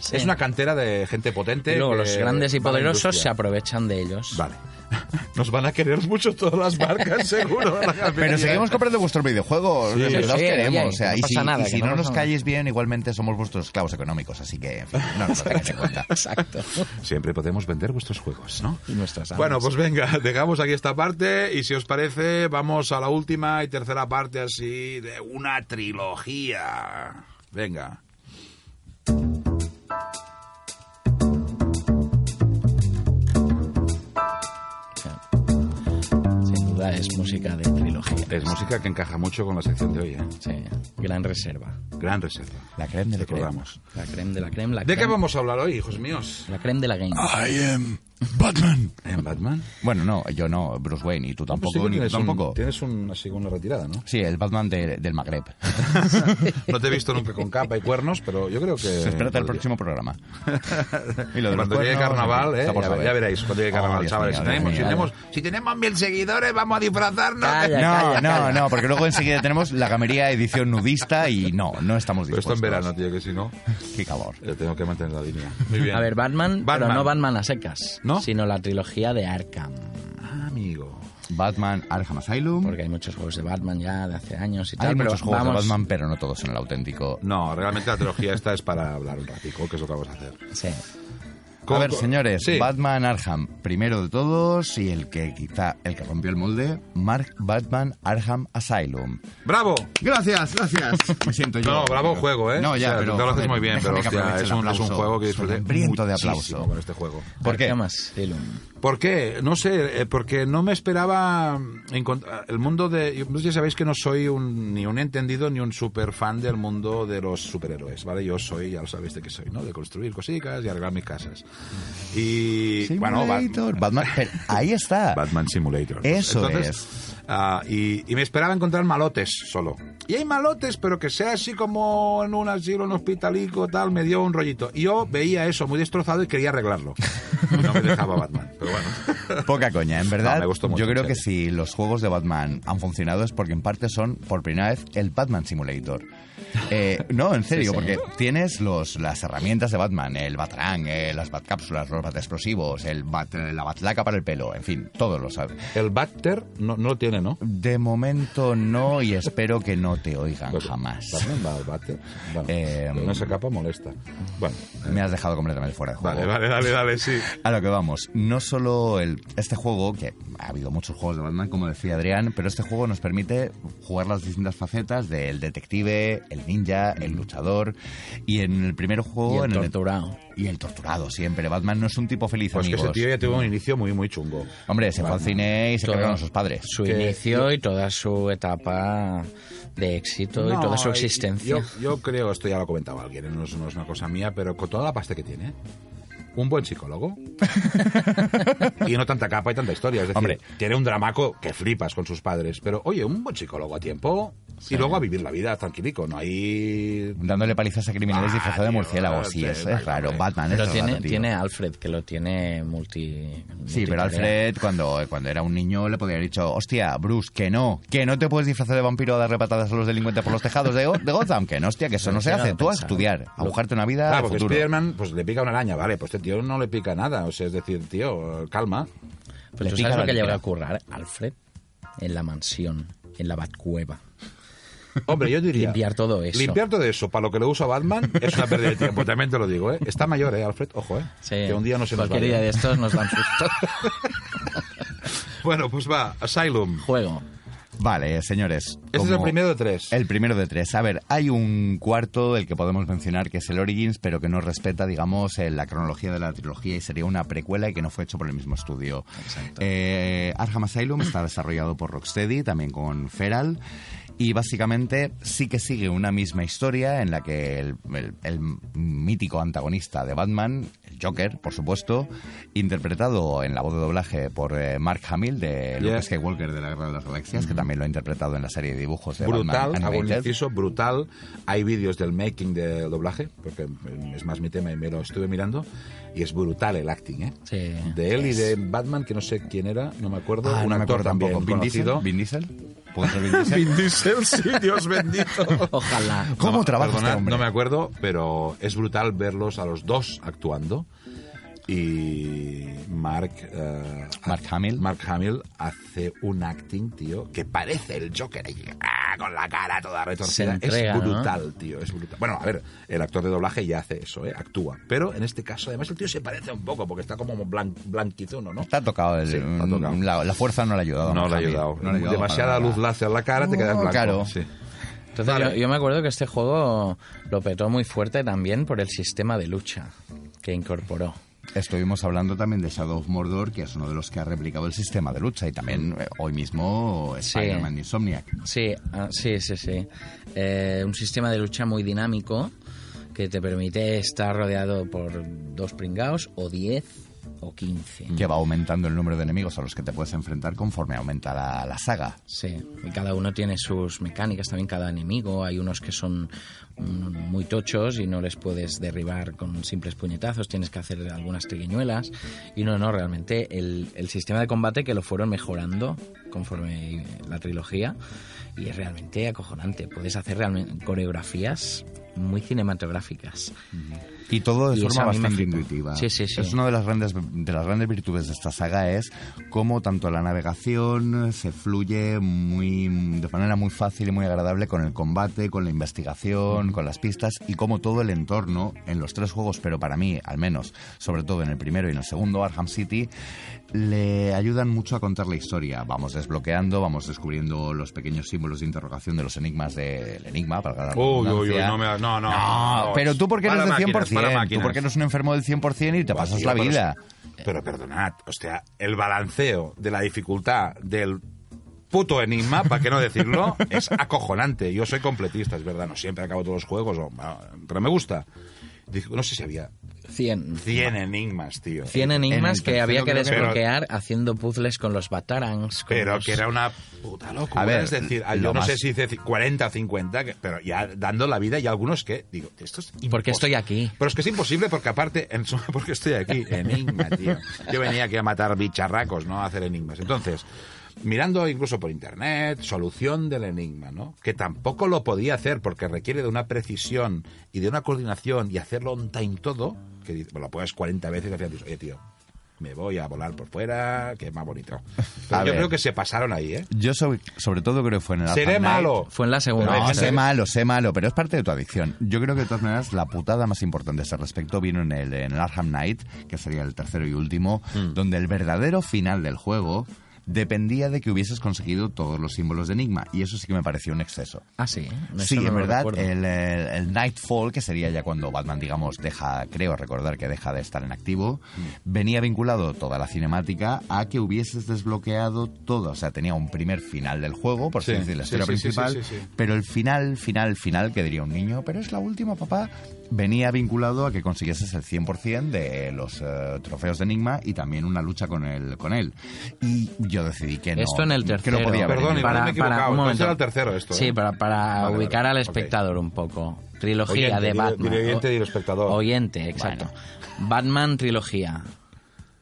Sí. Es una cantera de gente potente. y luego los grandes y poderosos se aprovechan de ellos Vale. Nos van a querer mucho todas las marcas, seguro. Pero seguimos comprando vuestros videojuegos, Sí, de verdad os sí, queremos. O sea, no y pasa si, nada, y si no nos calles bien, igualmente somos vuestros esclavos económicos, así que, en fin, no nos en cuenta. exacto Siempre podemos vender vuestros juegos, ¿no? Y nuestras Bueno, pues venga, dejamos aquí esta parte y si os parece, vamos a la última y tercera parte así de una trilogía. Venga. Es música de trilogía. Es música que encaja mucho con la sección de hoy, ¿eh? Sí, gran reserva. Gran reserva. La creme de la creme. Recordamos. La creme de la creme, la ¿De qué creme- vamos a hablar hoy, hijos míos? La creme de la game. I am Batman. ¿En Batman? Bueno, no, yo no, Bruce Wayne, y tú tampoco, sí ni tú tienes un- tampoco. tienes un, así una retirada, ¿no? Sí, el Batman de- del Magreb. No te he visto nunca con capa y cuernos, pero yo creo que... Espérate al podría. próximo programa. y lo de Cuando llegue carnaval, eh, ya, ya veréis, cuando llegue Oh, carnaval, Dios chavales. mío, si, tenemos, si, tenemos, si tenemos mil seguidores, vamos a disfrazarnos. Calla, No, calla, no, calla. no, porque luego enseguida tenemos la gamería edición nudista y no, no estamos Pero esto dispuestos. en verano, tío, que si no, Qué calor. eh, tengo que mantener la línea. Muy bien. A ver, Batman, Batman. pero no Batman a secas, ¿No? sino la trilogía de Arkham. Ah, amigo. Batman Arkham Asylum. Porque hay muchos juegos de Batman ya de hace años y tal. Hay pero muchos juegos vamos- de Batman, pero no todos son el auténtico. No, realmente la trilogía esta es para hablar un ratico, que es lo que vamos a hacer. Sí. A ¿Cómo- ver, señores, Sí. Batman Arkham, primero de todos, y el que quizá el que rompió el molde, Mark Batman Arkham Asylum. ¡Bravo! Gracias, gracias. Me siento yo. No, bravo juego, ¿eh? No, ya, O sea, pero. tú lo haces muy bien, pero hostia, es un, es un juego que disfruté Hambriento de aplauso. con este juego. ¿Por qué? Arkham Asylum. ¿Por qué? No sé, eh, porque no me esperaba encontrar el mundo de... Ya sabéis que no soy un, ni un entendido ni un super fan del mundo de los superhéroes, ¿vale? Yo soy, ya lo sabéis de qué soy, ¿no? De construir cositas y arreglar mis casas. Y... Bueno, Bat- Simulator, Batman. pero ahí está. Batman Simulator. Eso Entonces, ah, y, y me esperaba encontrar malotes solo. Y hay malotes, pero que sea así como en un asilo, en un hospitalico, tal, me dio un rollito. Y yo veía eso muy destrozado y quería arreglarlo. No me dejaba Batman, pero bueno. Poca coña, en verdad. No, me gustó mucho, yo creo que si los juegos de Batman han funcionado es porque en parte son, por primera vez, el Batman Simulator. Eh, no, en serio, Sí, sí. porque tienes los, las herramientas de Batman, el Batarang, eh, las Batcápsulas, los Batexplosivos, el bat, eh, la Batlaca para el pelo, en fin, todo lo sabes. El Batter no, no lo tiene, ¿no? De momento no y espero que no te oigan Pues, jamás. Batman va al Batter. Bueno, Eh, con esa capa molesta. Bueno, Me has dejado completamente fuera de juego. vale, vale, dale, dale, sí. A lo que vamos, no solo el, este juego, que ha habido muchos juegos de Batman, como decía Adrián, pero este juego nos permite jugar las distintas facetas del detective, el ninja, el luchador, y en el primer juego... Y el en torturado. y el torturado siempre. Batman no es un tipo feliz, Pues que amigos. ese tío ya tuvo un inicio muy, muy chungo. Hombre, se fue al cine y se cargaron a sus padres. Su Que inicio y toda su etapa de éxito y No, toda su y- existencia. Yo, yo creo, esto ya lo comentaba alguien, ¿eh? no es, no es una cosa mía, pero con toda la pasta que tiene, un buen psicólogo y no tanta capa y tanta historia. Es decir, Hombre. tiene un dramaco que flipas con sus padres, pero oye, un buen psicólogo a tiempo y luego a vivir la vida tranquilico, no hay... Dándole palizas a criminales Ah, disfrazados de murciélagos. Sí, es, raro. Batman Pero es tiene, raro, tiene a Alfred, que lo tiene multi... Sí, pero. Alfred, cuando, cuando era un niño, le podría haber dicho, hostia, Bruce, que no, que no te puedes disfrazar de vampiro a darle patadas a los delincuentes por los tejados de, de Gotham, que no, hostia, que eso no se hace. Tú a estudiar, a buscarte una vida Claro, porque. Spiderman pues le pica una araña, vale, pues este tío no le pica nada, o sea, es decir, tío, calma. Pues Le tú pica sabes la lo que llega lepra. a ocurrir, Alfred, en la mansión, en la Batcueva. Hombre, yo diría... Limpiar todo eso. Limpiar todo eso para lo que le usa Batman es una pérdida de tiempo, también te lo digo, ¿eh? Está mayor, ¿eh, Alfred? Ojo, ¿eh? Sí. Que un día no se nos Cualquier día de estos nos dan susto. Bueno, pues va, Asylum. Juego. Vale, señores. Este es el primero de tres. El primero de tres. A ver, hay un cuarto del que podemos mencionar que es el Origins, pero que no respeta, digamos, eh, la cronología de la trilogía y sería una precuela y que no fue hecho por el mismo estudio. Exacto. Eh, Arkham Asylum está desarrollado por Rocksteady, también con Feral. Y básicamente sí que sigue una misma historia en la que el, el- el mítico antagonista de Batman, el Joker, por supuesto, interpretado en la voz de doblaje por eh, Mark Hamill de Yeah. Luke Skywalker de la Guerra de las Galaxias, que también lo ha interpretado en la serie de dibujos de brutal, Batman hago un Animated. inciso, brutal. Hay vídeos del making del doblaje, porque es más mi tema y me lo estuve mirando, y es brutal el acting, ¿eh? Sí. De él y de Batman, que no sé quién era, no me acuerdo, Ah, un no actor acuerdo también tampoco. ¿Vin Diesel? ¿Vin Diesel? ¿Puede ser Vin Diesel? Vin Diesel, sí, Dios bendito. Ojalá. ¿Cómo No, trabaja este hombre? No me acuerdo, pero es brutal verlos a los dos actuando. Y Mark, eh, Mark Hamill. Mark Hamill hace un acting, tío, que parece el Joker ahí, ah, con la cara toda retorcida. Entrega, es ¿no? brutal, tío, es brutal. Bueno, a ver, el actor de doblaje ya hace eso, ¿eh? actúa. Pero en este caso, además, el tío se parece un poco, porque está como blan, blanquizuno, ¿no? Está tocado. El, Sí, está tocado. La, la fuerza no le ha ayudado. No le ha ayudado. No le ha ayudado Demasiada luz láser en la cara, te quedas No, blanco. claro. Sí. Entonces Vale. yo, yo me acuerdo que este juego lo petó muy fuerte también por el sistema de lucha que incorporó. Estuvimos hablando también de Shadow of Mordor, que es uno de los que ha replicado el sistema de lucha, y también eh, hoy mismo Sí. Spider-Man Insomniac. Sí, ah, sí, sí, sí. Eh, un sistema de lucha muy dinámico que te permite estar rodeado por dos pringaos o diez o quince. que va aumentando el número de enemigos a los que te puedes enfrentar conforme aumenta la, la saga. Sí, y cada uno tiene sus mecánicas, también cada enemigo. Hay unos que son mm, muy tochos y no les puedes derribar con simples puñetazos, tienes que hacer algunas trigueñuelas. Y no, no, realmente el, el sistema de combate que lo fueron mejorando conforme la trilogía y es realmente acojonante. Puedes hacer realmente coreografías muy cinematográficas. Y todo de Y forma bastante intuitiva. Sí, sí, sí. Es una de las grandes de las grandes virtudes de esta saga es cómo tanto la navegación se fluye muy de manera muy fácil y muy agradable con el combate, con la investigación, con las pistas y cómo todo el entorno en los tres juegos, pero para mí al menos, sobre todo en el primero y en el segundo Arkham City, le ayudan mucho a contar la historia. Vamos desbloqueando, vamos descubriendo los pequeños símbolos de interrogación de los enigmas del enigma, para la Uy, uy, uy, no, me, no, no. No, pero tú porque eres del 100%, máquinas, tú porque eres un enfermo del 100% y te pasas Tío, la pero vida. es- Pero perdonad, o sea, el balanceo de la dificultad del puto enigma, para qué no decirlo, es acojonante. Yo soy completista, es verdad, no siempre acabo todos los juegos, pero me gusta. No sé si había 100. 100 enigmas, tío. 100 En enigmas que había que desbloquear haciendo puzzles con los batarangs. con Pero los- que era una puta locura. A ver, es decir, yo no más- sé si hice 40 o 50, que- pero ya dando la vida y algunos que, digo, esto es ¿Por qué estoy aquí? Pero es que es imposible porque aparte, en su- porque estoy aquí, enigma, tío. Yo venía aquí a matar bicharracos, no a hacer enigmas. Entonces, mirando incluso por internet, solución del enigma, ¿no? Que tampoco lo podía hacer porque requiere de una precisión y de una coordinación y hacerlo on time todo, que dice, bueno, lo puedes 40 veces y al final dices, oye, tío, me voy a volar por fuera, que es más bonito. Pero yo ver. creo que se pasaron ahí, ¿eh? Yo sobre, sobre todo creo que fue en el Seré malo. Fue en la segunda. No, gente sé malo, sé malo, pero es parte de tu adicción. Yo creo que de todas maneras la putada más importante a ese respecto vino en el, en el Arkham Knight, que sería el tercero y último, Mm. donde el verdadero final del juego dependía de que hubieses conseguido todos los símbolos de Enigma, y eso sí que me pareció un exceso. Ah, sí. Eso Sí, no en verdad, el, el- el Nightfall, que sería ya cuando Batman, digamos, deja, creo recordar que deja de estar en activo, Mm. venía vinculado toda la cinemática a que hubieses desbloqueado todo. O sea, tenía un primer final del juego, por Sí, así decir, la sí, historia sí, principal, pero el final, final, final, que diría un niño, pero es la última, papá, venía vinculado a que consiguieses el 100% de los eh, trofeos de Enigma y también una lucha con, el, con él. Y yo decidí que no. Esto en el que no tercero. podía Perdón, igual me he equivocado. un era el tercero esto, Sí, ¿eh? para, para Vale, ubicar vale, al espectador un poco. Trilogía Oyente, de Batman. dile oyente, O- dile espectador. Oyente, exacto. Batman trilogía.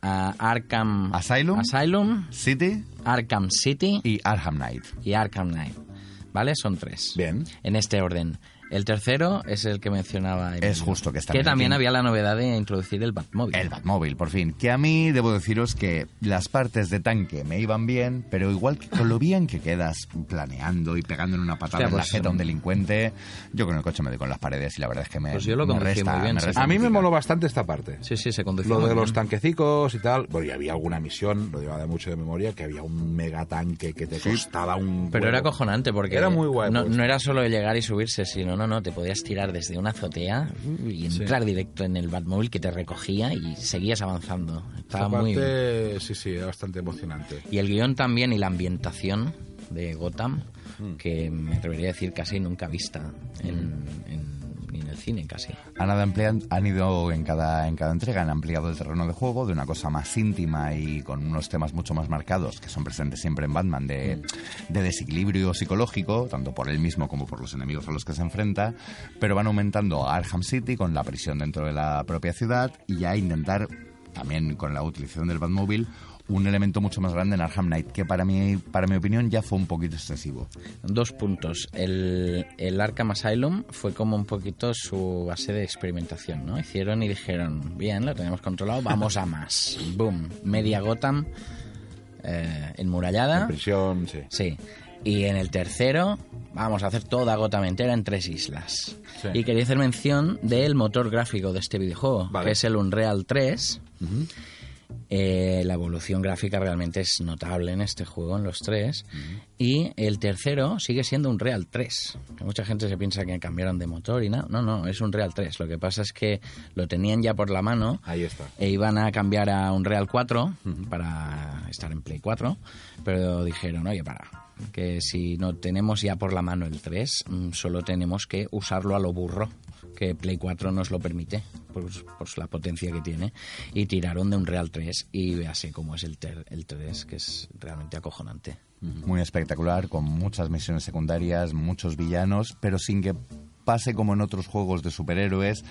Ah, Arkham Asylum. Asylum, City Arkham City y Arkham Knight. y Arkham Knight. ¿Vale? Son tres. Bien. En este orden. El tercero es el que mencionaba. Emilio, Es justo que está Que también quinto. había la novedad de introducir el Batmóvil. El Batmóvil, por fin. Que a mí debo deciros que las partes de tanque me iban bien, pero igual que con lo bien que quedas planeando y pegándole una patada Hostia, en la pues, jeta a un delincuente, yo con el coche me doy con las paredes y la verdad es que me. Pues yo lo me conducí resta- muy bien, me sí. resta A mí me moló bastante esta parte. Sí, sí, se conducía Lo de los bien. tanquecicos y tal. Bueno, y había alguna misión, lo llevaba de mucho de memoria, que había un megatanque que te costaba un. Pero huevo. era acojonante porque Era muy guay. no, pues. no era solo llegar y subirse, sino no, no, te podías tirar desde una azotea y entrar directo en el Batmóvil que te recogía y seguías avanzando. Estaba Esta muy sí, sí, era bastante emocionante. Y el guion también y la ambientación de Gotham, Hmm. que me atrevería a decir casi nunca vista en, en- ni en el cine casi. Han, ido en cada, en cada entrega, han ampliado el terreno de juego de una cosa más íntima y con unos temas mucho más marcados que son presentes siempre en Batman de, de desequilibrio psicológico, tanto por él mismo como por los enemigos a los que se enfrenta, pero van aumentando a Arkham City con la prisión dentro de la propia ciudad y ya intentar, también con la utilización del Batmóvil, un elemento mucho más grande en Arkham Knight, que para mí, para mi opinión ya fue un poquito excesivo. Dos puntos. El, el Arkham Asylum fue como un poquito su base de experimentación, ¿no? Hicieron y dijeron, bien, lo tenemos controlado, vamos a más. Boom. Media Gotham eh, enmurallada. En prisión, sí. Sí. Y en el tercero, vamos a hacer toda Gotham entera en tres islas. Sí. Y quería hacer mención del motor gráfico de este videojuego, Vale. que es el Unreal 3. Eh, la evolución gráfica realmente es notable en este juego, en los tres. Y el tercero sigue siendo un Real 3. Que mucha gente se piensa que cambiaron de motor y nada. No, no, es un Real 3. Lo que pasa es que lo tenían ya por la mano Ahí está. e iban a cambiar a un Real 4 para estar en Play 4, pero dijeron, oye, para, que si no tenemos ya por la mano el 3, mm, solo tenemos que usarlo a lo burro, que Play 4 nos lo permite, pues, pues la potencia que tiene, y tiraron de un Real 3 y véase cómo es el, ter- el 3, que es realmente acojonante. Muy espectacular, con muchas misiones secundarias, muchos villanos, pero sin que pase como en otros juegos de superhéroes,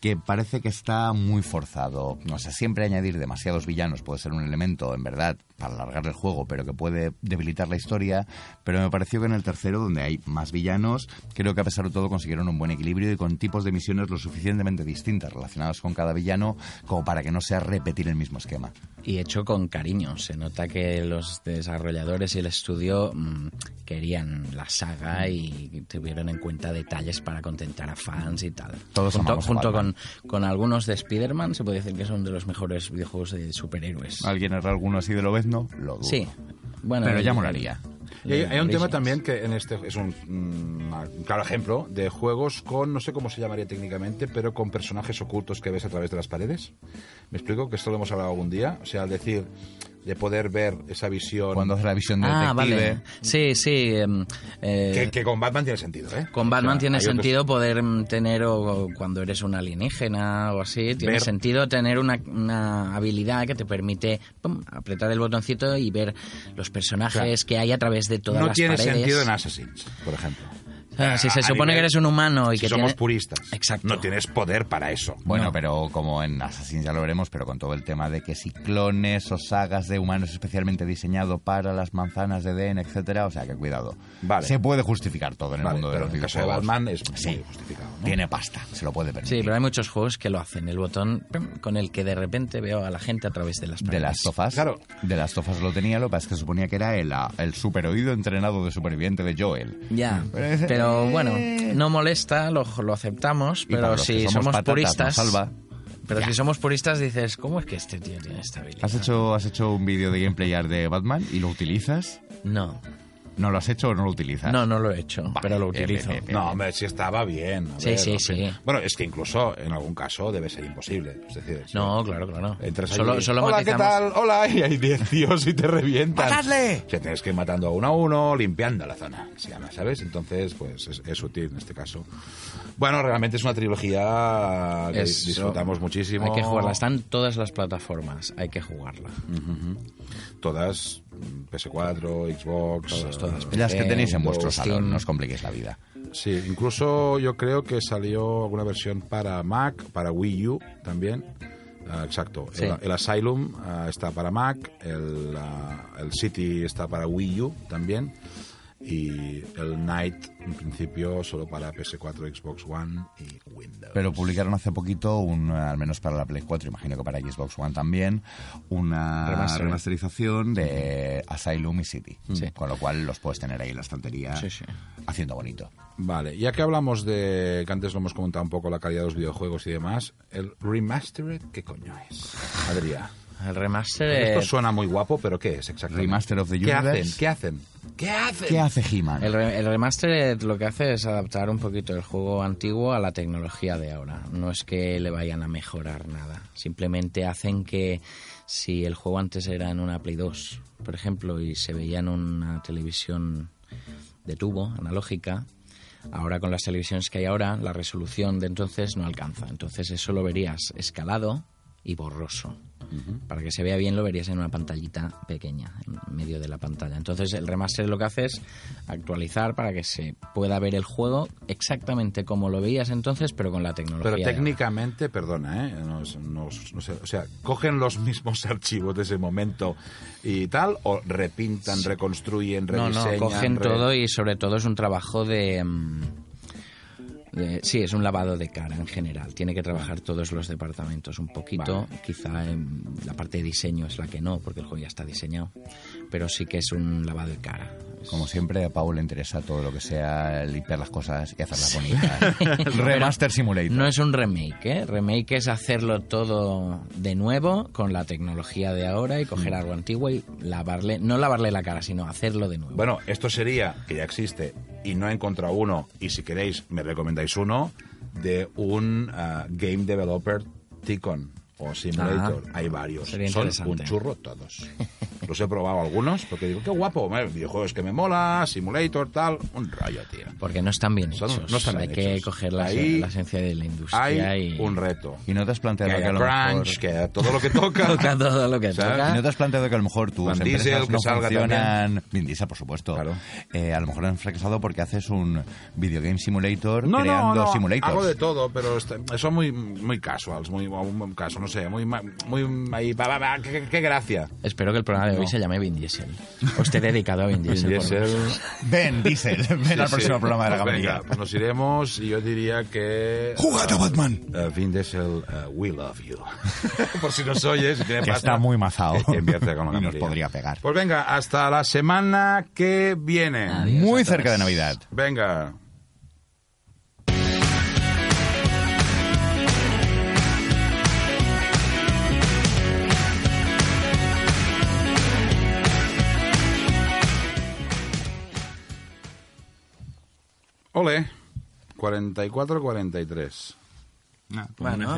que parece que está muy forzado. No sé, siempre añadir demasiados villanos puede ser un elemento, en verdad, para alargar el juego, pero que puede debilitar la historia. Pero me pareció que en el tercero, donde hay más villanos, creo que a pesar de todo consiguieron un buen equilibrio y con tipos de misiones lo suficientemente distintas relacionadas con cada villano, como para que no sea repetir el mismo esquema. Y hecho con cariño. Se nota que los desarrolladores y el estudio mm, querían la saga y tuvieron en cuenta detalles para contentar a fans y tal. Todos junto junto con, con algunos de Spider-Man, se puede decir que son de los mejores videojuegos de superhéroes. ¿Alguien erra alguno así de lo no? Lo dudo. Sí. Bueno, Pero ya el- molaría. Y hay, hay un tema también que en este es un, mm, un claro ejemplo de juegos con, no sé cómo se llamaría técnicamente, pero con personajes ocultos que ves a través de las paredes. ¿Me explico? Que esto lo hemos hablado algún día. O sea, al decir, de poder ver esa visión... Cuando hace la visión de Ah, detective. vale. Sí, sí. em, eh, que, que con Batman tiene sentido, ¿eh? Con O Batman sea, tiene otros- sentido poder mm, tener, o, cuando eres un alienígena o así, tiene Ver. sentido tener una, una habilidad que te permite pum, apretar el botoncito y ver los personajes que hay a través de todas no las tiene paredes. sentido en Assassin's, por ejemplo. Ah, si se supone nivel- que eres un humano y si que somos tiene- puristas. Exacto. No tienes poder para eso. Bueno, No. pero como en Assassin's ya lo veremos, pero con todo el tema de que si clones o sagas de humanos especialmente diseñado para las manzanas de Edén, etcétera, o sea que cuidado. Vale. Se puede justificar todo en el Vale, mundo de pero los en el caso de videojuegos. Batman es Sí. justificado. ¿no? Tiene pasta, se lo puede permitir. Sí, pero hay muchos juegos que lo hacen. El botón con el que de repente veo a la gente a través de las paredes. De las tofas. Claro. De las tofas lo tenía, lo que pasa es que suponía que era el, el super oído entrenado de superviviente de Joel. Ya, Pero pero bueno, no molesta, lo, lo aceptamos, pero si somos somos, patatas, puristas... salva. Pero Ya. si somos puristas dices, ¿cómo es que este tío tiene esta habilidad? ¿Has hecho, ¿Has hecho un vídeo de gameplay art de Batman y lo utilizas? No, ¿No lo has hecho o no lo utilizas? no, no lo he hecho, Vale, pero lo utilizo. No, hombre, si estaba bien. a Sí, ver, sí, no sí. Bueno, es que incluso en algún caso debe ser imposible. Es decir, si No, claro, claro. entras solo, allí, solo Hola, ¿qué tal? Hola, y hay 10 tíos y te revientan. ¡Matadle! O sea, tienes que ir matando a uno a uno, limpiando la zona, se llama, ¿sabes? Entonces, pues es, es útil en este caso. Bueno, realmente es una trilogía que disfrutamos muchísimo. Hay que jugarla, está en todas las plataformas, hay que jugarla. Todas, PS4, Xbox... Todas, eh, todas. Las que tenéis en vuestro salón, no os compliquéis la vida. Sí, incluso yo creo que salió alguna versión para Mac, para Wii U también. Ah, exacto. Sí. El, el Asylum ah, está para Mac, el, ah, el City está para Wii U también. Y el Night, en principio, solo para PS4, Xbox One y Windows. Pero publicaron hace poquito, un, al menos para la Play 4, imagino que para Xbox One también, una Remaster. remasterización de Asylum y City. Sí. Con lo cual los puedes tener ahí en la estantería Sí, sí. haciendo bonito. Vale, ya que hablamos de, que antes lo hemos comentado un poco, la calidad de los videojuegos y demás, el Remastered, ¿qué coño es? Adrián. El remaster... Esto suena muy guapo, pero ¿qué es exactamente? Remaster of the ¿Qué Universe. hacen? ¿Qué hacen? ¿Qué hacen? ¿Qué hace He-Man? El, re- el remaster lo que hace es adaptar un poquito el juego antiguo a la tecnología de ahora. No es que le vayan a mejorar nada. Simplemente hacen que si el juego antes era en una Play 2, por ejemplo, y se veía en una televisión de tubo, analógica, ahora con las televisiones que hay ahora, la resolución de entonces no alcanza. Entonces eso lo verías escalado y borroso. Para que se vea bien lo verías en una pantallita pequeña, en medio de la pantalla. Entonces el remaster lo que hace es actualizar para que se pueda ver el juego exactamente como lo veías entonces, pero con la tecnología. Pero técnicamente, perdona, ¿eh? No, no no sé, o sea, ¿cogen los mismos archivos de ese momento y tal? ¿O repintan, reconstruyen, No, rediseñan? no, cogen re- todo y sobre todo es un trabajo de, mm, de- Sí, es un lavado de cara en general. Tiene que trabajar todos los departamentos un poquito. Quizá la parte de diseño es la que no, porque el juego ya está diseñado. Pero sí que es un lavado de cara. Como siempre, a Pau le interesa todo lo que sea limpiar las cosas y hacerlas bonitas. Remaster Simulator. No es un remake, ¿eh? Remake es hacerlo todo de nuevo con la tecnología de ahora y coger algo antiguo y lavarle, no lavarle la cara, sino hacerlo de nuevo. Bueno, esto sería, que ya existe, y no he encontrado uno, y si queréis me recomendáis uno, de un ah, Game Developer Ticon o Simulator. Ah, Hay varios. sería Son un churro todos. Los he probado algunos porque digo, qué guapo, eh, videojuegos que me mola, Simulator, tal, un rollo, tío. Porque no están bien hechos. no están Hay bien que hechos. coger la, Ahí la esencia de la industria Hay y un reto. ¿Y no te has Que planteado que, haya a lo mejor... crunch, que haya todo lo que toca. toca todo lo que ¿Sabes? toca. ¿Y no te has planteado que a lo mejor tus Van empresas Diesel, que no salga funcionan... Vin Diesel, por supuesto. Claro. Eh, a lo mejor han fracasado porque haces un video game simulator No, creando no, no, simulators. hago de todo, pero está- son muy, muy casuals, muy, un caso, no sé, muy, muy, ahí, va, va, va, qué, qué- qué gracia. Espero que el programa de hoy se llame Vin Diesel. O esté dedicado a Vin Diesel. por- Diesel. Ven, Diesel, ven Sí, al sí. próximo programa de la Pues venga, pues nos iremos y yo diría que... ¡Jugad a Batman! Uh, Vin Diesel, uh, we love you. Por si nos oyes, Que pasta, está muy mazao. que con la Y nos podría pegar. Pues venga, hasta la semana que viene. Adiós Muy cerca de Navidad. Venga. Ole, 44-43. Bueno.